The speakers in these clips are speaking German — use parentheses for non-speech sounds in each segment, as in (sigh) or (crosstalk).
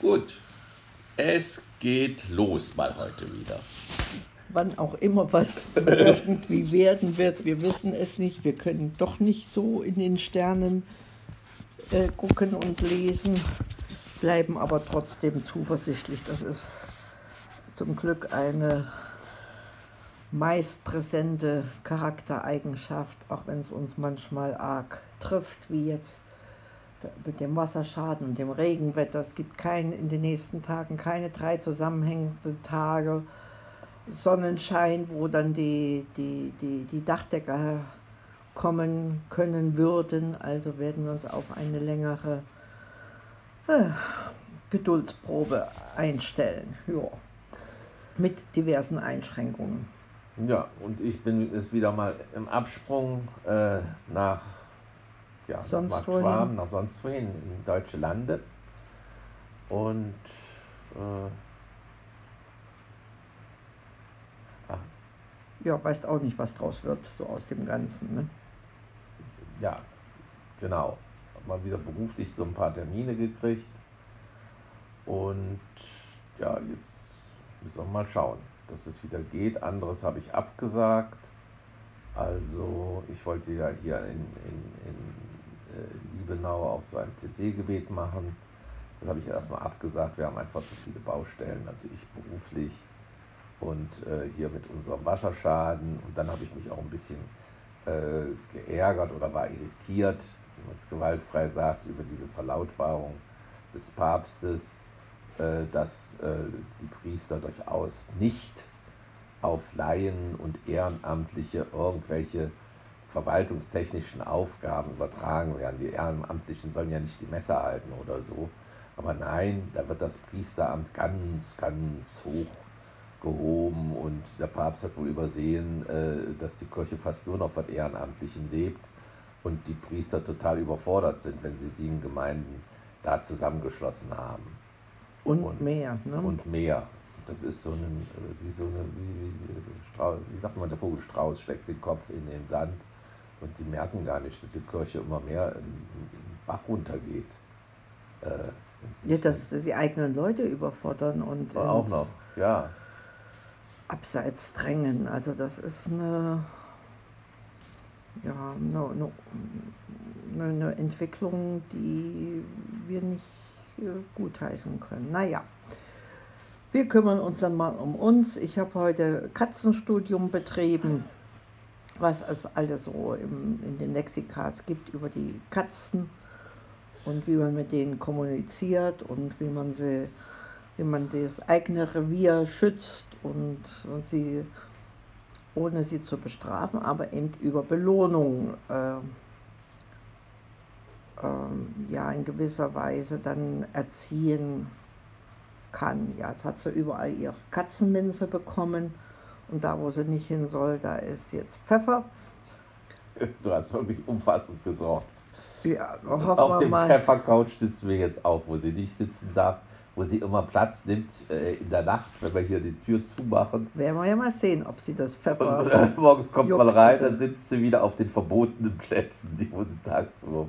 Gut, es geht los mal heute wieder. Wann auch immer was (laughs) irgendwie werden wird, wir wissen es nicht. Wir können doch nicht so in den Sternen äh, gucken und lesen, bleiben aber trotzdem zuversichtlich. Das ist zum Glück eine meist präsente Charaktereigenschaft, auch wenn es uns manchmal arg trifft, wie jetzt mit dem Wasserschaden und dem Regenwetter. Es gibt kein, in den nächsten Tagen keine drei zusammenhängenden Tage Sonnenschein, wo dann die, die, die, die Dachdecker kommen können würden. Also werden wir uns auf eine längere äh, Geduldsprobe einstellen. Ja. Mit diversen Einschränkungen. Ja, und ich bin jetzt wieder mal im Absprung äh, nach ja, sonst nach Schwaben, nach sonst wohin, in deutsche Lande. Und äh, ah. ja, weißt auch nicht, was draus wird, so aus dem Ganzen. Ne? Ja, genau. Mal wieder beruflich so ein paar Termine gekriegt. Und ja, jetzt müssen wir mal schauen, dass es wieder geht. Anderes habe ich abgesagt. Also ich wollte ja hier in, in, in äh, Liebenau auch so ein TC-Gebet machen. Das habe ich erstmal abgesagt. Wir haben einfach zu viele Baustellen, also ich beruflich und äh, hier mit unserem Wasserschaden. Und dann habe ich mich auch ein bisschen äh, geärgert oder war irritiert, wie man es gewaltfrei sagt, über diese Verlautbarung des Papstes, äh, dass äh, die Priester durchaus nicht auf Laien und Ehrenamtliche irgendwelche verwaltungstechnischen Aufgaben übertragen werden. Die Ehrenamtlichen sollen ja nicht die Messe halten oder so. Aber nein, da wird das Priesteramt ganz, ganz hoch gehoben und der Papst hat wohl übersehen, äh, dass die Kirche fast nur noch von Ehrenamtlichen lebt und die Priester total überfordert sind, wenn sie sieben Gemeinden da zusammengeschlossen haben. Und, und mehr. Ne? Und mehr. Das ist so ein, äh, wie so eine, wie, wie, wie sagt man, der Vogelstrauß steckt den Kopf in den Sand und die merken gar nicht, dass die Kirche immer mehr in den Bach runtergeht. Äh, ja, dass die eigenen Leute überfordern und auch noch, ja. Abseits drängen. Also das ist eine, ja, eine, eine, eine Entwicklung, die wir nicht äh, gutheißen können. Naja. Wir kümmern uns dann mal um uns. Ich habe heute Katzenstudium betrieben was es alles so im, in den Lexikas gibt über die Katzen und wie man mit denen kommuniziert und wie man sie, wie man das eigene Revier schützt und, und sie ohne sie zu bestrafen, aber eben über Belohnung äh, äh, ja in gewisser Weise dann erziehen kann. Ja, jetzt hat sie überall ihre Katzenminze bekommen und da, wo sie nicht hin soll, da ist jetzt Pfeffer. Du hast wirklich umfassend gesorgt. Ja, Auf dem Pfeffercouch sitzen wir jetzt auch, wo sie nicht sitzen darf, wo sie immer Platz nimmt äh, in der Nacht, wenn wir hier die Tür zumachen. Werden wir ja mal sehen, ob sie das Pfeffer. Und, äh, morgens kommt man rein, dann sitzt sie wieder auf den verbotenen Plätzen, die wo sie tagsüber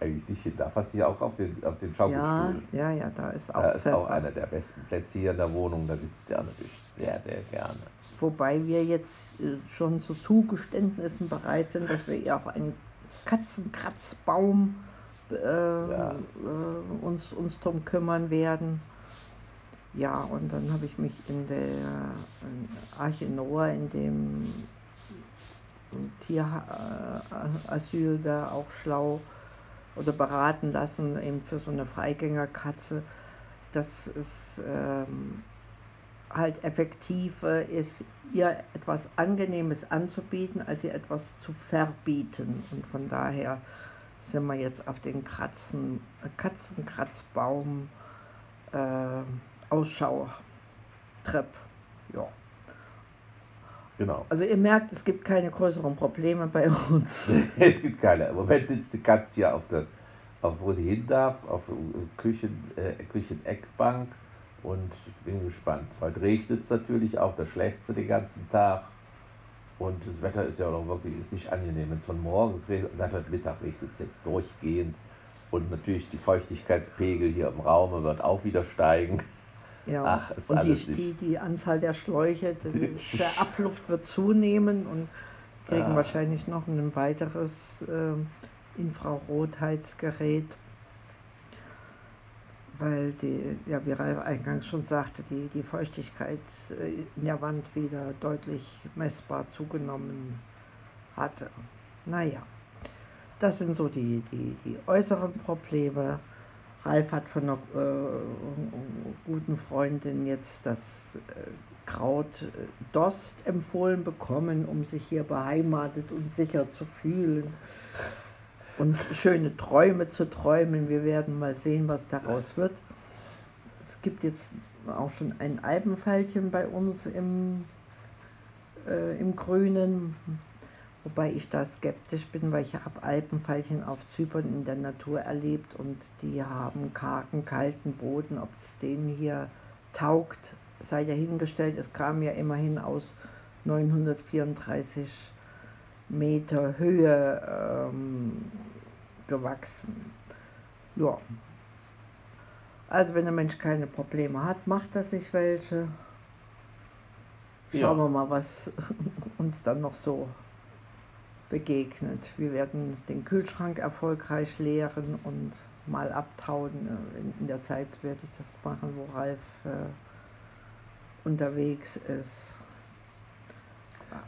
eigentlich nicht hin darf. Hast du ja auch auf den, auf den Schaukelstuhl. Ja, ja, ja, da ist auch Da ist Pfeffer. auch einer der besten Plätze hier in der Wohnung. Da sitzt auch natürlich sehr, sehr gerne. Wobei wir jetzt äh, schon zu Zugeständnissen bereit sind, dass wir ihr auch einen Katzenkratzbaum äh, ja. äh, uns, uns drum kümmern werden. Ja, und dann habe ich mich in der in Arche Noah, in dem Tierasyl da auch schlau oder beraten lassen, eben für so eine Freigängerkatze, dass es ähm, halt effektiver ist, ihr etwas Angenehmes anzubieten, als ihr etwas zu verbieten. Und von daher sind wir jetzt auf den Kratzen, Katzenkratzbaum äh, Ausschau-Trip. Ja. Genau. Also ihr merkt, es gibt keine größeren Probleme bei uns. (laughs) es gibt keine. Im Moment sitzt die Katze hier auf der, auf wo sie hin darf, auf der Küchen, äh, Kücheneckbank und ich bin gespannt. Heute regnet es natürlich auch, da schläft sie den ganzen Tag. Und das Wetter ist ja auch noch wirklich ist nicht angenehm. Wenn es von morgens regnet, seit heute Mittag regnet es jetzt durchgehend. Und natürlich die Feuchtigkeitspegel hier im Raum wird auch wieder steigen. Ja, Ach, ist und alles die, die, die Anzahl der Schläuche, (laughs) der Abluft wird zunehmen und kriegen ja. wahrscheinlich noch ein weiteres äh, Infrarotheizgerät weil die, ja, wie Ralf eingangs schon sagte, die, die Feuchtigkeit äh, in der Wand wieder deutlich messbar zugenommen hatte. Naja, das sind so die, die, die äußeren Probleme. Ralf hat von einer äh, guten Freundin jetzt das äh, Kraut äh, Dost empfohlen bekommen, um sich hier beheimatet und sicher zu fühlen und schöne Träume zu träumen. Wir werden mal sehen, was daraus wird. Es gibt jetzt auch schon ein Alpenfeilchen bei uns im, äh, im Grünen, wobei ich da skeptisch bin, weil ich habe Alpenfeilchen auf Zypern in der Natur erlebt und die haben kargen, kalten Boden. Ob es denen hier taugt, sei dahingestellt. Es kam ja immerhin aus 934 Meter Höhe ähm, gewachsen. Ja. Also wenn der Mensch keine Probleme hat, macht er sich welche. Schauen ja. wir mal, was (laughs) uns dann noch so begegnet. Wir werden den Kühlschrank erfolgreich leeren und mal abtauen. In der Zeit werde ich das machen, wo Ralf äh, unterwegs ist.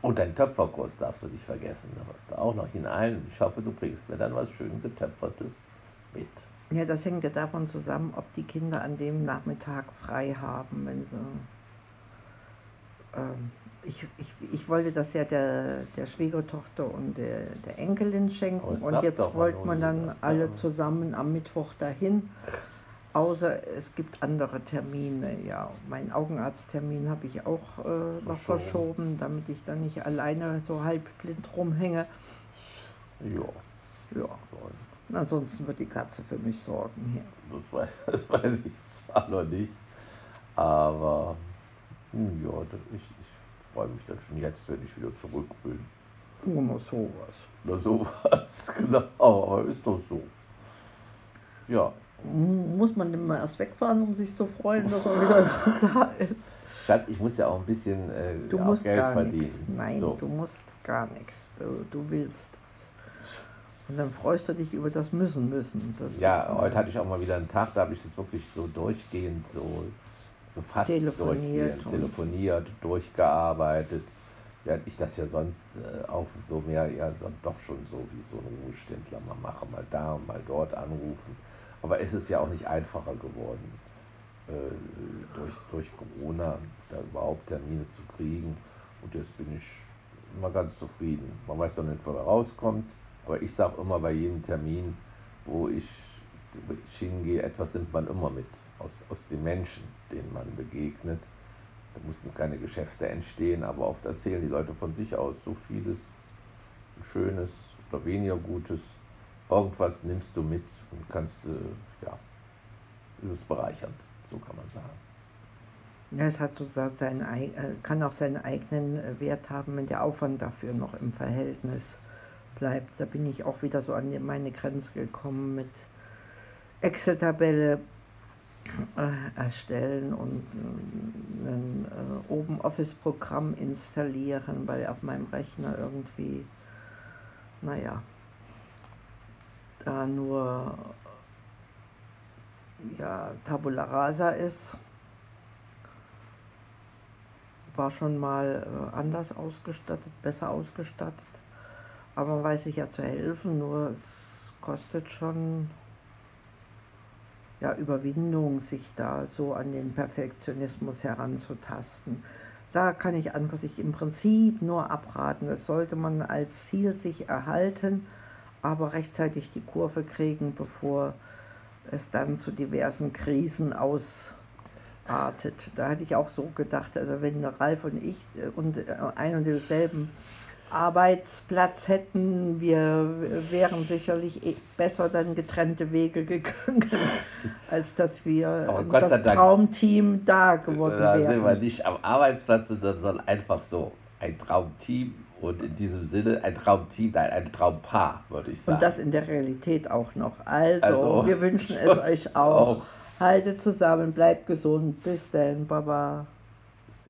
Und dein Töpferkurs darfst du nicht vergessen. Da wirst du auch noch hinein. Ich hoffe, du bringst mir dann was schön getöpfertes mit. Ja, das hängt ja davon zusammen, ob die Kinder an dem Nachmittag frei haben, wenn sie. Ähm, ich, ich, ich wollte das ja der, der Schwiegertochter und der, der Enkelin schenken. Und jetzt wollte man dann alle zusammen am Mittwoch dahin. Außer es gibt andere Termine. Ja, meinen Augenarzttermin habe ich auch äh, noch verschoben, damit ich dann nicht alleine so halbblind rumhänge. Ja. Ja. Und ansonsten wird die Katze für mich sorgen hier. Das weiß, (laughs) das weiß ich zwar noch nicht, aber hm, ja, ich, ich freue mich dann schon jetzt, wenn ich wieder zurück bin. Nur noch sowas. Na sowas, (laughs) genau, aber ist doch so. Ja, muss man mal erst wegfahren, um sich zu freuen, dass er wieder (laughs) da ist. Schatz, ich muss ja auch ein bisschen äh, du musst Geld gar verdienen. Nix. Nein, so. du musst gar nichts. Du, du willst das. Und dann freust du dich über das Müssen müssen. Das ja, heute hatte ich auch mal wieder einen Tag, da habe ich es wirklich so durchgehend, so, so fast telefoniert telefoniert, durchgearbeitet. Während ich das ja sonst äh, auch so mehr, ja doch schon so wie so ein Ruheständler mal mache, mal da und mal dort anrufen aber es ist ja auch nicht einfacher geworden, äh, durch, durch Corona da überhaupt Termine zu kriegen. Und jetzt bin ich immer ganz zufrieden. Man weiß doch nicht, wo er rauskommt, aber ich sage immer bei jedem Termin, wo ich, wo ich hingehe, etwas nimmt man immer mit aus, aus den Menschen, denen man begegnet. Da mussten keine Geschäfte entstehen, aber oft erzählen die Leute von sich aus so vieles Schönes oder weniger Gutes irgendwas nimmst du mit und kannst, äh, ja, ist es bereichernd, so kann man sagen. Ja, es hat sozusagen seinen, äh, kann auch seinen eigenen äh, Wert haben, wenn der Aufwand dafür noch im Verhältnis bleibt. Da bin ich auch wieder so an meine Grenze gekommen mit Excel-Tabelle erstellen und äh, ein äh, Open Office-Programm installieren, weil auf meinem Rechner irgendwie, naja, da nur ja, Tabula Rasa ist. War schon mal äh, anders ausgestattet, besser ausgestattet. Aber man weiß sich ja zu helfen, nur es kostet schon ja, Überwindung, sich da so an den Perfektionismus heranzutasten. Da kann ich an sich im Prinzip nur abraten. Das sollte man als Ziel sich erhalten aber rechtzeitig die Kurve kriegen, bevor es dann zu diversen Krisen ausartet. Da hatte ich auch so gedacht, also wenn Ralf und ich und äh, ein und denselben Arbeitsplatz hätten, wir wären sicherlich eh besser dann getrennte Wege gegangen, (laughs) als dass wir das Traumteam da geworden wären. Da sind wir nicht am Arbeitsplatz, sondern einfach so ein Traumteam Und in diesem Sinne ein Traumteam, nein, ein Traumpaar, würde ich sagen. Und das in der Realität auch noch. Also, Also- wir wünschen es euch auch. Auch. Haltet zusammen, bleibt gesund. Bis dann, Baba.